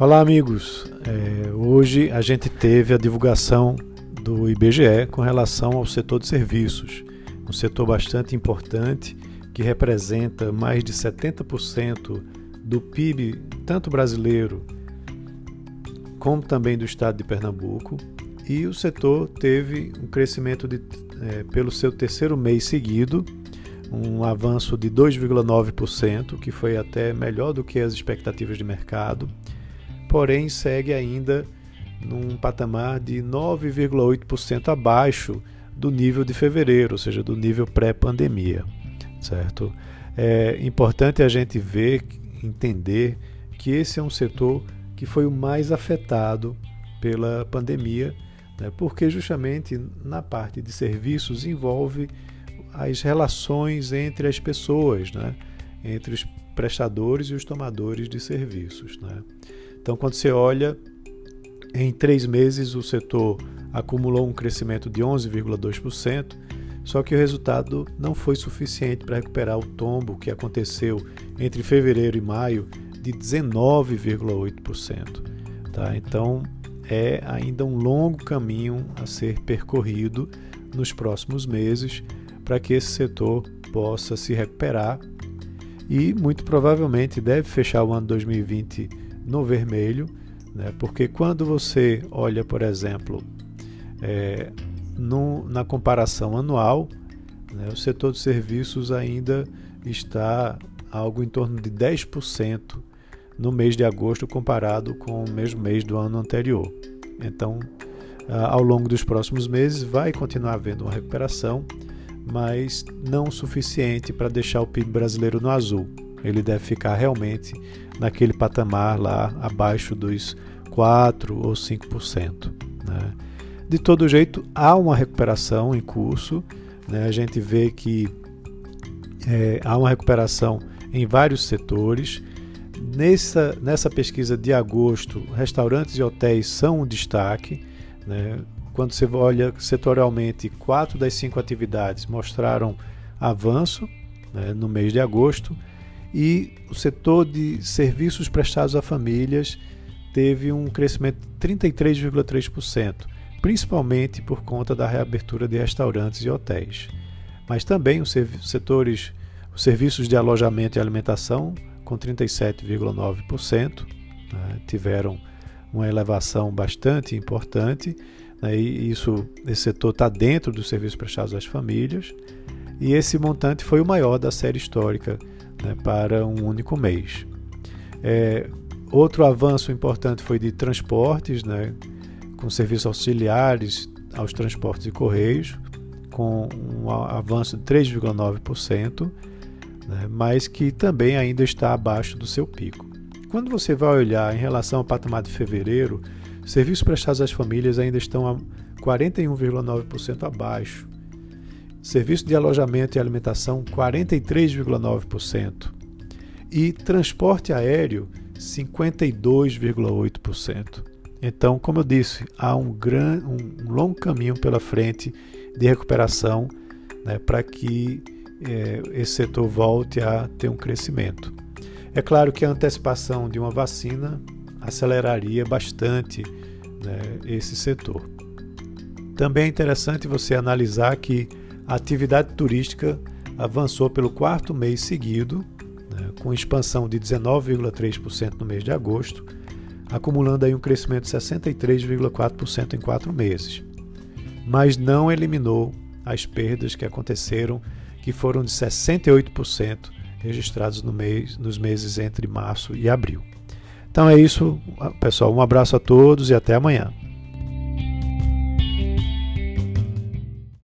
Olá, amigos. É, hoje a gente teve a divulgação do IBGE com relação ao setor de serviços, um setor bastante importante que representa mais de 70% do PIB, tanto brasileiro como também do estado de Pernambuco. E o setor teve um crescimento de, é, pelo seu terceiro mês seguido, um avanço de 2,9%, que foi até melhor do que as expectativas de mercado, porém segue ainda num patamar de 9,8% abaixo do nível de fevereiro, ou seja, do nível pré-pandemia, certo? É importante a gente ver, entender que esse é um setor que foi o mais afetado pela pandemia, né? porque justamente na parte de serviços envolve as relações entre as pessoas, né? entre os prestadores e os tomadores de serviços. Né? Então, quando você olha, em três meses o setor acumulou um crescimento de 11,2%, só que o resultado não foi suficiente para recuperar o tombo que aconteceu entre fevereiro e maio de 19,8%. Tá? Então, é ainda um longo caminho a ser percorrido nos próximos meses para que esse setor possa se recuperar e muito provavelmente deve fechar o ano 2020 no vermelho, né? porque quando você olha, por exemplo, é, no, na comparação anual, né, o setor de serviços ainda está algo em torno de 10% no mês de agosto comparado com o mesmo mês do ano anterior. Então, ao longo dos próximos meses vai continuar havendo uma recuperação, mas não o suficiente para deixar o PIB brasileiro no azul. Ele deve ficar realmente naquele patamar lá abaixo dos 4 ou 5%. Né? De todo jeito, há uma recuperação em curso. Né? A gente vê que é, há uma recuperação em vários setores. Nessa, nessa pesquisa de agosto, restaurantes e hotéis são um destaque. Né? Quando você olha setorialmente, quatro das cinco atividades mostraram avanço né, no mês de agosto e o setor de serviços prestados a famílias teve um crescimento de 33,3%, principalmente por conta da reabertura de restaurantes e hotéis. Mas também os setores, os serviços de alojamento e alimentação, com 37,9%, né, tiveram uma elevação bastante importante, né, e isso, esse setor está dentro dos serviços prestados às famílias, e esse montante foi o maior da série histórica né, para um único mês. É, outro avanço importante foi de transportes, né, com serviços auxiliares aos transportes e correios, com um avanço de 3,9%, né, mas que também ainda está abaixo do seu pico. Quando você vai olhar em relação ao patamar de fevereiro, serviços prestados às famílias ainda estão a 41,9% abaixo serviço de alojamento e alimentação 43,9% e transporte aéreo 52,8%. Então, como eu disse, há um, gran, um longo caminho pela frente de recuperação né, para que é, esse setor volte a ter um crescimento. É claro que a antecipação de uma vacina aceleraria bastante né, esse setor. Também é interessante você analisar que a atividade turística avançou pelo quarto mês seguido, né, com expansão de 19,3% no mês de agosto, acumulando aí um crescimento de 63,4% em quatro meses. Mas não eliminou as perdas que aconteceram, que foram de 68% registrados no mês, nos meses entre março e abril. Então é isso, pessoal. Um abraço a todos e até amanhã.